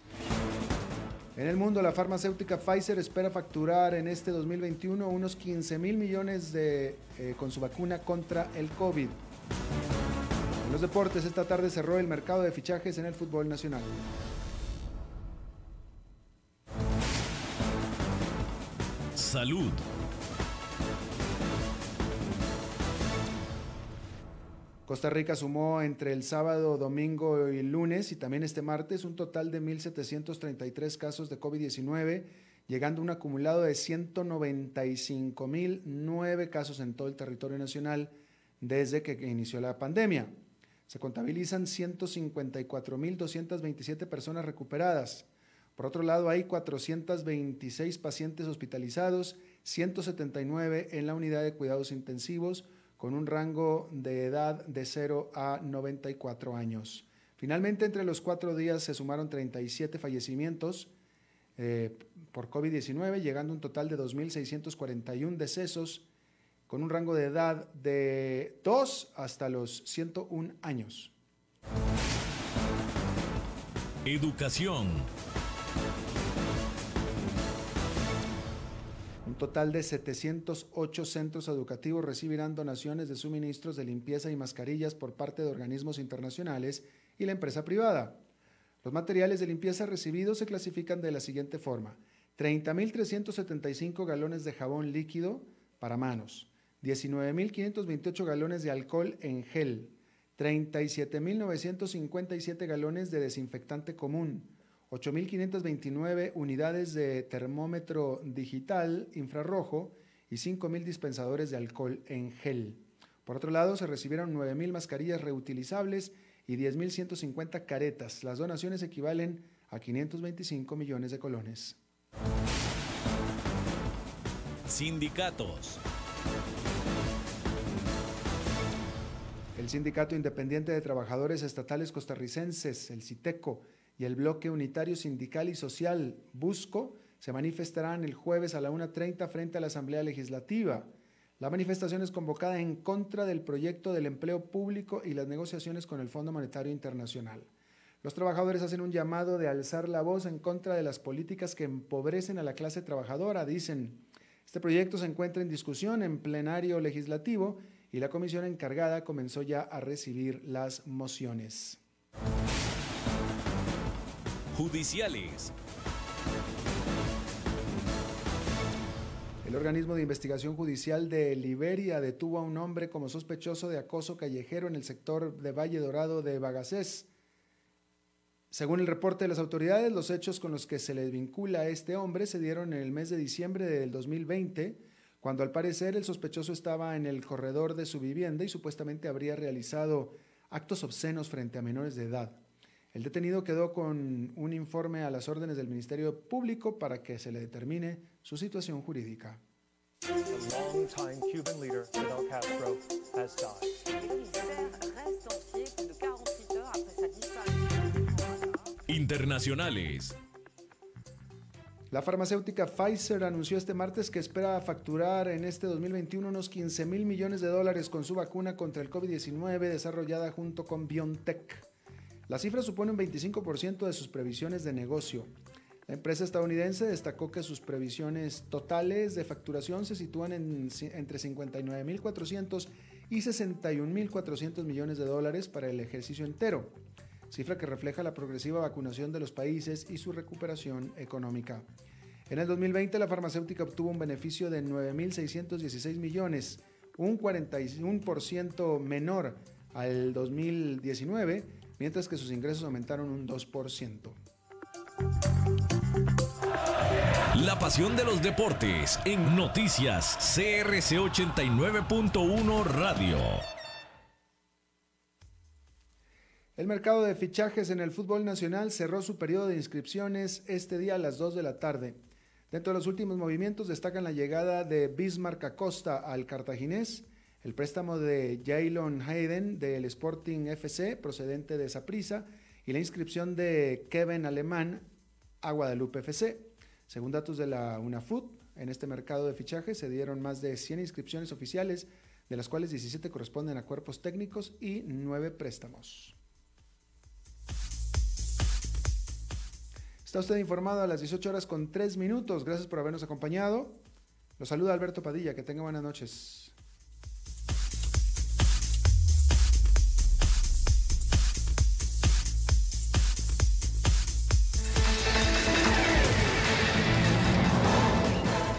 En el mundo, la farmacéutica Pfizer espera facturar en este 2021 unos 15 mil millones de, eh, con su vacuna contra el COVID. Los deportes, esta tarde cerró el mercado de fichajes en el fútbol nacional. Salud. Costa Rica sumó entre el sábado, domingo y lunes y también este martes un total de 1.733 casos de COVID-19, llegando a un acumulado de 195.009 casos en todo el territorio nacional desde que inició la pandemia. Se contabilizan 154.227 personas recuperadas. Por otro lado, hay 426 pacientes hospitalizados, 179 en la unidad de cuidados intensivos, con un rango de edad de 0 a 94 años. Finalmente, entre los cuatro días se sumaron 37 fallecimientos eh, por COVID-19, llegando a un total de 2.641 decesos con un rango de edad de 2 hasta los 101 años. Educación. Un total de 708 centros educativos recibirán donaciones de suministros de limpieza y mascarillas por parte de organismos internacionales y la empresa privada. Los materiales de limpieza recibidos se clasifican de la siguiente forma. 30.375 galones de jabón líquido para manos, 19.528 galones de alcohol en gel, 37.957 galones de desinfectante común, 8.529 unidades de termómetro digital infrarrojo y 5.000 dispensadores de alcohol en gel. Por otro lado, se recibieron 9.000 mascarillas reutilizables y 10.150 caretas. Las donaciones equivalen a 525 millones de colones. Sindicatos. El Sindicato Independiente de Trabajadores Estatales Costarricenses, el CITECO, y el Bloque Unitario Sindical y Social, BUSCO, se manifestarán el jueves a la 1.30 frente a la Asamblea Legislativa. La manifestación es convocada en contra del proyecto del empleo público y las negociaciones con el Fondo Monetario Internacional. Los trabajadores hacen un llamado de alzar la voz en contra de las políticas que empobrecen a la clase trabajadora, dicen. Este proyecto se encuentra en discusión en plenario legislativo y la comisión encargada comenzó ya a recibir las mociones. Judiciales. El organismo de investigación judicial de Liberia detuvo a un hombre como sospechoso de acoso callejero en el sector de Valle Dorado de Bagasés. Según el reporte de las autoridades, los hechos con los que se le vincula a este hombre se dieron en el mes de diciembre del 2020 cuando al parecer el sospechoso estaba en el corredor de su vivienda y supuestamente habría realizado actos obscenos frente a menores de edad. El detenido quedó con un informe a las órdenes del Ministerio Público para que se le determine su situación jurídica. Internacionales. La farmacéutica Pfizer anunció este martes que espera facturar en este 2021 unos 15 mil millones de dólares con su vacuna contra el COVID-19 desarrollada junto con BioNTech. La cifra supone un 25% de sus previsiones de negocio. La empresa estadounidense destacó que sus previsiones totales de facturación se sitúan en, entre 59.400 y 61.400 millones de dólares para el ejercicio entero, cifra que refleja la progresiva vacunación de los países y su recuperación económica. En el 2020 la farmacéutica obtuvo un beneficio de 9.616 millones, un 41% menor al 2019, mientras que sus ingresos aumentaron un 2%. La pasión de los deportes en noticias CRC 89.1 Radio. El mercado de fichajes en el fútbol nacional cerró su periodo de inscripciones este día a las 2 de la tarde. Dentro de los últimos movimientos destacan la llegada de Bismarck Acosta al cartaginés, el préstamo de Jaylon Hayden del Sporting FC procedente de Saprissa y la inscripción de Kevin Alemán a Guadalupe FC. Según datos de la UNAFUT, en este mercado de fichajes se dieron más de 100 inscripciones oficiales, de las cuales 17 corresponden a cuerpos técnicos y 9 préstamos. Está usted informado a las 18 horas con 3 minutos. Gracias por habernos acompañado. Los saluda Alberto Padilla. Que tenga buenas noches.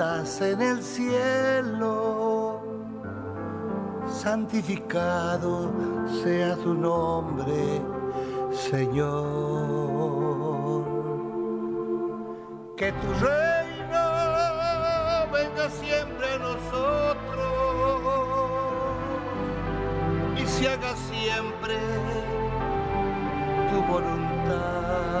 En el cielo, santificado sea tu nombre, Señor. Que tu reino venga siempre a nosotros y se haga siempre tu voluntad